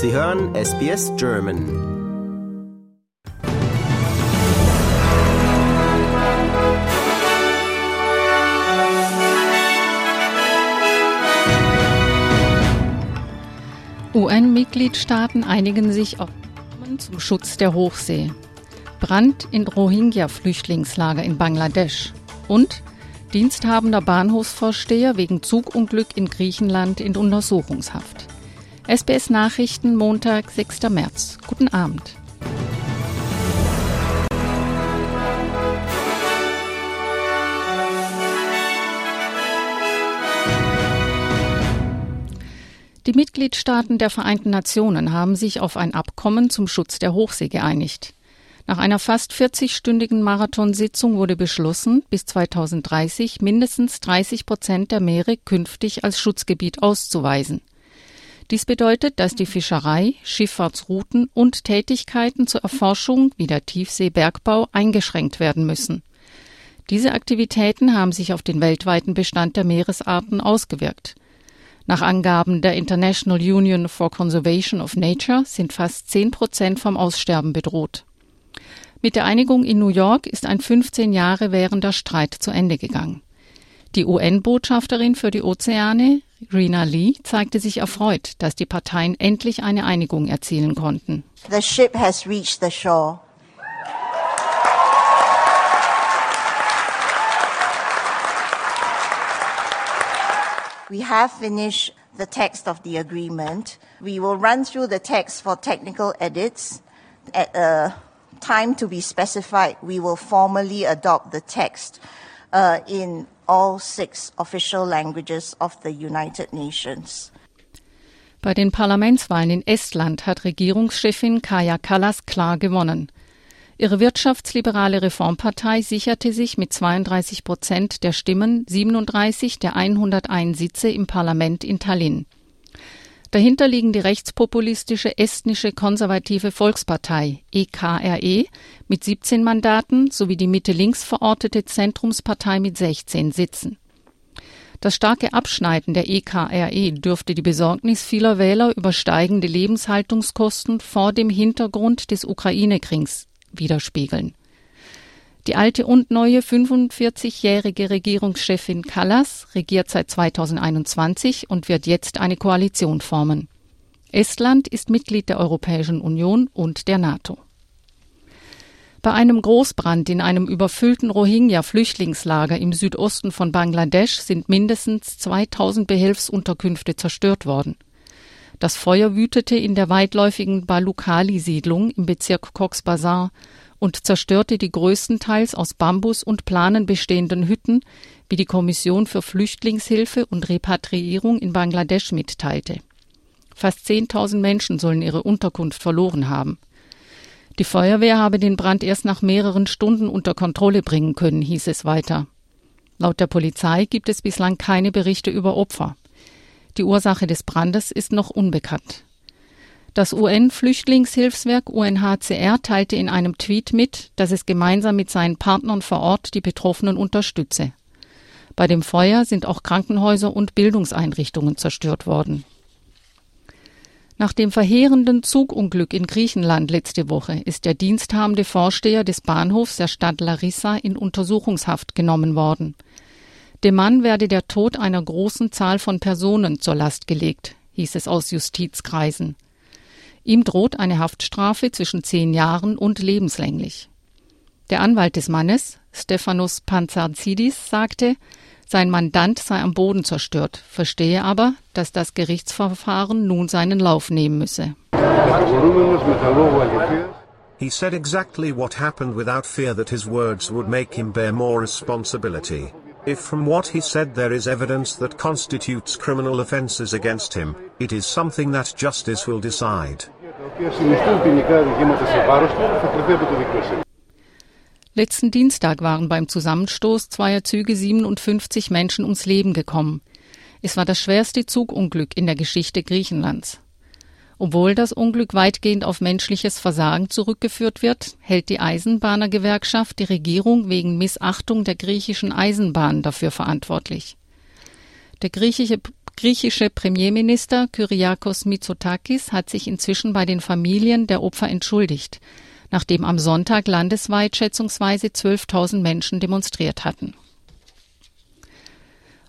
Sie hören SBS German. UN-Mitgliedstaaten einigen sich auf zum Schutz der Hochsee. Brand in Rohingya-Flüchtlingslager in Bangladesch und diensthabender Bahnhofsvorsteher wegen Zugunglück in Griechenland in Untersuchungshaft. SBS Nachrichten Montag, 6. März. Guten Abend. Die Mitgliedstaaten der Vereinten Nationen haben sich auf ein Abkommen zum Schutz der Hochsee geeinigt. Nach einer fast 40-stündigen Marathonsitzung wurde beschlossen, bis 2030 mindestens 30 Prozent der Meere künftig als Schutzgebiet auszuweisen. Dies bedeutet, dass die Fischerei, Schifffahrtsrouten und Tätigkeiten zur Erforschung wie der Tiefseebergbau eingeschränkt werden müssen. Diese Aktivitäten haben sich auf den weltweiten Bestand der Meeresarten ausgewirkt. Nach Angaben der International Union for Conservation of Nature sind fast 10 Prozent vom Aussterben bedroht. Mit der Einigung in New York ist ein 15 Jahre währender Streit zu Ende gegangen. Die UN-Botschafterin für die Ozeane, Rina Lee, zeigte sich erfreut, dass die Parteien endlich eine Einigung erzielen konnten. The ship has reached the shore. We have finished the text of the agreement. We will run through the text for technical edits. At a time to be specified, we will formally adopt the text uh, in all six official languages of the United Nations. Bei den Parlamentswahlen in Estland hat Regierungschefin Kaja Kallas klar gewonnen. Ihre wirtschaftsliberale Reformpartei sicherte sich mit 32 Prozent der Stimmen 37 der 101 Sitze im Parlament in Tallinn. Dahinter liegen die rechtspopulistische estnische konservative Volkspartei EKRE e, mit 17 Mandaten sowie die Mitte-links verortete Zentrumspartei mit 16 Sitzen. Das starke Abschneiden der EKRE e dürfte die Besorgnis vieler Wähler über steigende Lebenshaltungskosten vor dem Hintergrund des Ukraine-Kriegs widerspiegeln. Die alte und neue 45-jährige Regierungschefin Kallas regiert seit 2021 und wird jetzt eine Koalition formen. Estland ist Mitglied der Europäischen Union und der NATO. Bei einem Großbrand in einem überfüllten Rohingya-Flüchtlingslager im Südosten von Bangladesch sind mindestens 2000 Behelfsunterkünfte zerstört worden. Das Feuer wütete in der weitläufigen Balukali-Siedlung im Bezirk Cox's Bazar und zerstörte die größtenteils aus Bambus und Planen bestehenden Hütten, wie die Kommission für Flüchtlingshilfe und Repatriierung in Bangladesch mitteilte. Fast 10.000 Menschen sollen ihre Unterkunft verloren haben. Die Feuerwehr habe den Brand erst nach mehreren Stunden unter Kontrolle bringen können, hieß es weiter. Laut der Polizei gibt es bislang keine Berichte über Opfer. Die Ursache des Brandes ist noch unbekannt. Das UN-Flüchtlingshilfswerk UNHCR teilte in einem Tweet mit, dass es gemeinsam mit seinen Partnern vor Ort die Betroffenen unterstütze. Bei dem Feuer sind auch Krankenhäuser und Bildungseinrichtungen zerstört worden. Nach dem verheerenden Zugunglück in Griechenland letzte Woche ist der diensthabende Vorsteher des Bahnhofs der Stadt Larissa in Untersuchungshaft genommen worden. Dem Mann werde der Tod einer großen Zahl von Personen zur Last gelegt, hieß es aus Justizkreisen. Ihm droht eine Haftstrafe zwischen zehn Jahren und lebenslänglich. Der Anwalt des Mannes, Stephanos Panzazidis, sagte, sein Mandant sei am Boden zerstört, verstehe aber, dass das Gerichtsverfahren nun seinen Lauf nehmen müsse. He said exactly what happened without fear that his words would make him bear more responsibility. If from what he said there is evidence that constitutes criminal offences against him, it is something that justice will decide. Letzten Dienstag waren beim Zusammenstoß zweier Züge 57 Menschen ums Leben gekommen. Es war das schwerste Zugunglück in der Geschichte Griechenlands. Obwohl das Unglück weitgehend auf menschliches Versagen zurückgeführt wird, hält die Eisenbahnergewerkschaft die Regierung wegen Missachtung der griechischen Eisenbahn dafür verantwortlich. Der griechische griechische Premierminister Kyriakos Mitsotakis hat sich inzwischen bei den Familien der Opfer entschuldigt, nachdem am Sonntag landesweit schätzungsweise 12.000 Menschen demonstriert hatten.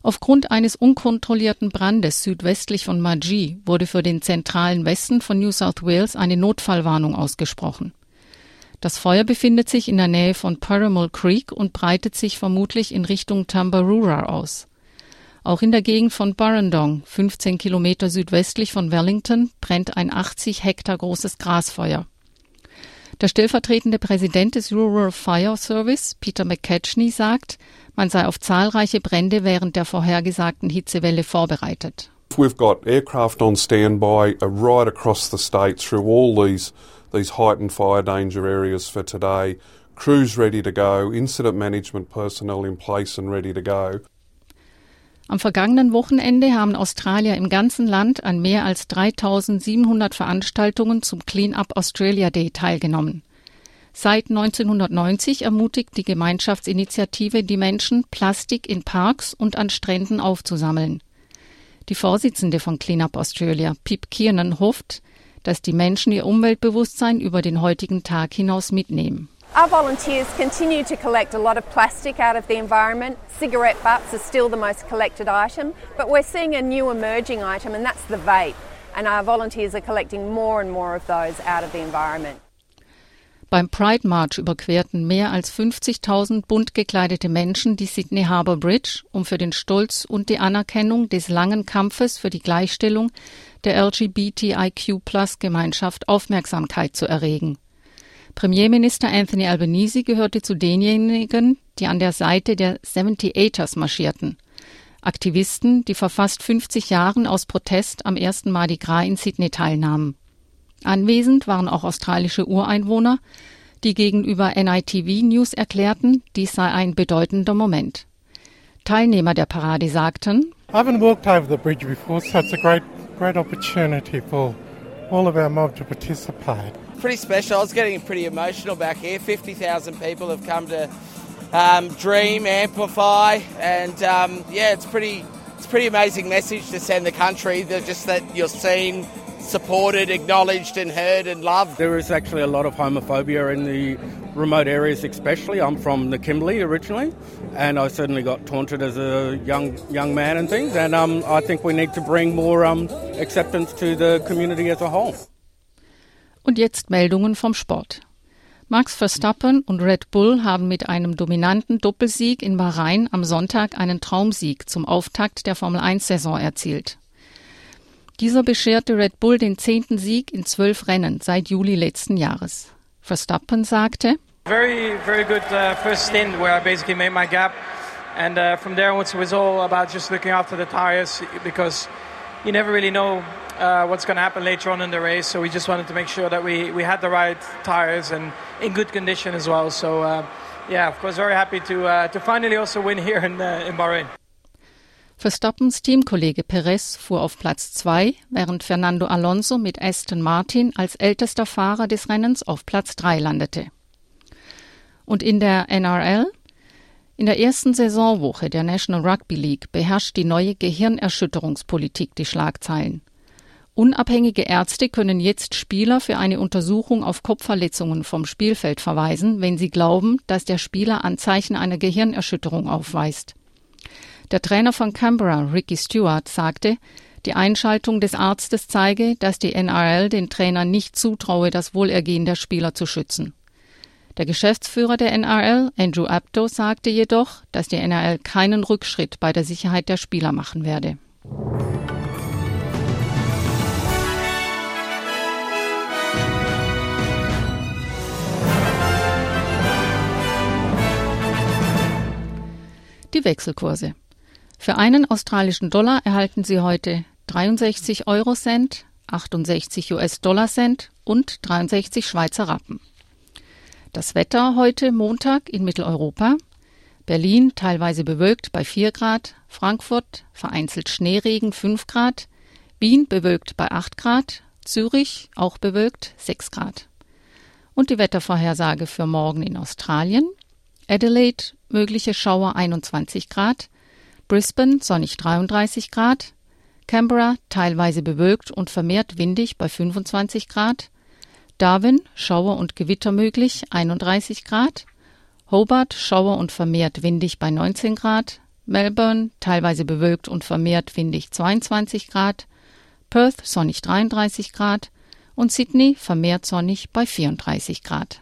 Aufgrund eines unkontrollierten Brandes südwestlich von Maji wurde für den zentralen Westen von New South Wales eine Notfallwarnung ausgesprochen. Das Feuer befindet sich in der Nähe von Paramal Creek und breitet sich vermutlich in Richtung Tambaroora aus. Auch in der Gegend von Burrendong, 15 Kilometer südwestlich von Wellington, brennt ein 80 Hektar großes Grasfeuer. Der stellvertretende Präsident des Rural Fire Service, Peter McCatchney, sagt, man sei auf zahlreiche Brände während der vorhergesagten Hitzewelle vorbereitet. We've got aircraft on standby right across the state through all these these heightened fire danger areas for today. Crews ready to go, incident management personnel in place and ready to go. Am vergangenen Wochenende haben Australier im ganzen Land an mehr als 3700 Veranstaltungen zum Clean Up Australia Day teilgenommen. Seit 1990 ermutigt die Gemeinschaftsinitiative die Menschen, Plastik in Parks und an Stränden aufzusammeln. Die Vorsitzende von Clean Up Australia, Pip Kiernan, hofft, dass die Menschen ihr Umweltbewusstsein über den heutigen Tag hinaus mitnehmen. Our volunteers continue to collect a lot of plastic out of the environment. Cigarette butts are still the most collected item, but we're seeing a new emerging item, and that's the vape. And our volunteers are collecting more and more of those out of the environment. Beim Pride March überquerten mehr als 50.000 bunt gekleidete Menschen die Sydney Harbour Bridge, um für den Stolz und die Anerkennung des langen Kampfes für die Gleichstellung der LGBTIQ-Plus-Gemeinschaft Aufmerksamkeit zu erregen. Premierminister Anthony Albanese gehörte zu denjenigen, die an der Seite der 78ers marschierten. Aktivisten, die vor fast 50 Jahren aus Protest am ersten Mardi Gras in Sydney teilnahmen. Anwesend waren auch australische Ureinwohner, die gegenüber NITV News erklärten, dies sei ein bedeutender Moment. Teilnehmer der Parade sagten, I haven't walked over the bridge before, so it's a great, great opportunity for all of our mob to participate. Pretty special. I was getting pretty emotional back here. 50,000 people have come to um, dream, amplify, and um, yeah, it's pretty. It's pretty amazing message to send the country. That just that you're seen, supported, acknowledged, and heard and loved. There is actually a lot of homophobia in the remote areas, especially. I'm from the Kimberley originally, and I certainly got taunted as a young young man and things. And um, I think we need to bring more um, acceptance to the community as a whole. Und jetzt Meldungen vom Sport. Max Verstappen und Red Bull haben mit einem dominanten Doppelsieg in Bahrain am Sonntag einen Traumsieg zum Auftakt der Formel 1-Saison erzielt. Dieser bescherte Red Bull den zehnten Sieg in zwölf Rennen seit Juli letzten Jahres. Verstappen sagte, Very, very good uh, first stint where I basically made my gap. And uh, from there onwards, it was all about just looking after the tires because you never really know uh, what's going to happen later on in the race. So we just wanted to make sure that we, we had the right tires and in good condition as well. So uh, yeah, of course, very happy to uh, to finally also win here in uh, in Bahrain. Verstappens Teamkollege Perez fuhr auf Platz zwei, während Fernando Alonso mit Aston Martin als ältester Fahrer des Rennens auf Platz drei landete. Und in der NRL in der ersten Saisonwoche der National Rugby League beherrscht die neue Gehirnerschütterungspolitik die Schlagzeilen. Unabhängige Ärzte können jetzt Spieler für eine Untersuchung auf Kopfverletzungen vom Spielfeld verweisen, wenn sie glauben, dass der Spieler Anzeichen einer Gehirnerschütterung aufweist. Der Trainer von Canberra, Ricky Stewart, sagte, die Einschaltung des Arztes zeige, dass die NRL den Trainer nicht zutraue, das Wohlergehen der Spieler zu schützen. Der Geschäftsführer der NRL, Andrew Abdo, sagte jedoch, dass die NRL keinen Rückschritt bei der Sicherheit der Spieler machen werde. Die Wechselkurse. Für einen australischen Dollar erhalten Sie heute 63 Euro Cent, 68 US-Dollar Cent und 63 Schweizer Rappen. Das Wetter heute Montag in Mitteleuropa. Berlin teilweise bewölkt bei 4 Grad, Frankfurt vereinzelt Schneeregen 5 Grad, Wien bewölkt bei 8 Grad, Zürich auch bewölkt 6 Grad. Und die Wettervorhersage für morgen in Australien. Adelaide mögliche Schauer 21 Grad, Brisbane sonnig 33 Grad, Canberra teilweise bewölkt und vermehrt windig bei 25 Grad, Darwin Schauer und Gewitter möglich 31 Grad, Hobart Schauer und vermehrt windig bei 19 Grad, Melbourne teilweise bewölkt und vermehrt windig 22 Grad, Perth sonnig 33 Grad und Sydney vermehrt sonnig bei 34 Grad.